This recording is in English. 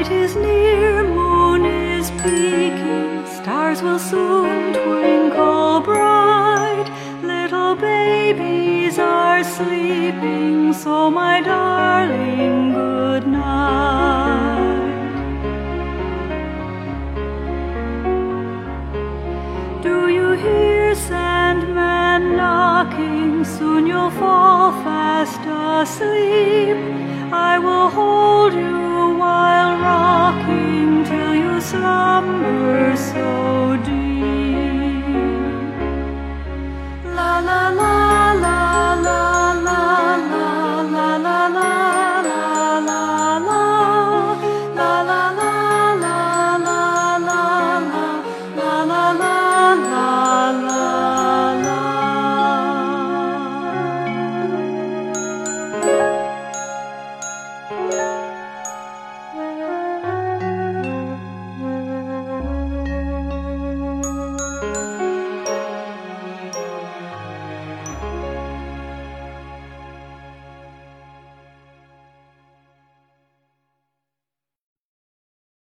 night is near, moon is peeking, stars will soon twinkle bright. Little babies are sleeping, so my darling, good night. Do you hear Sandman knocking? Soon you'll fall fast asleep. I will hold you slumber so deep.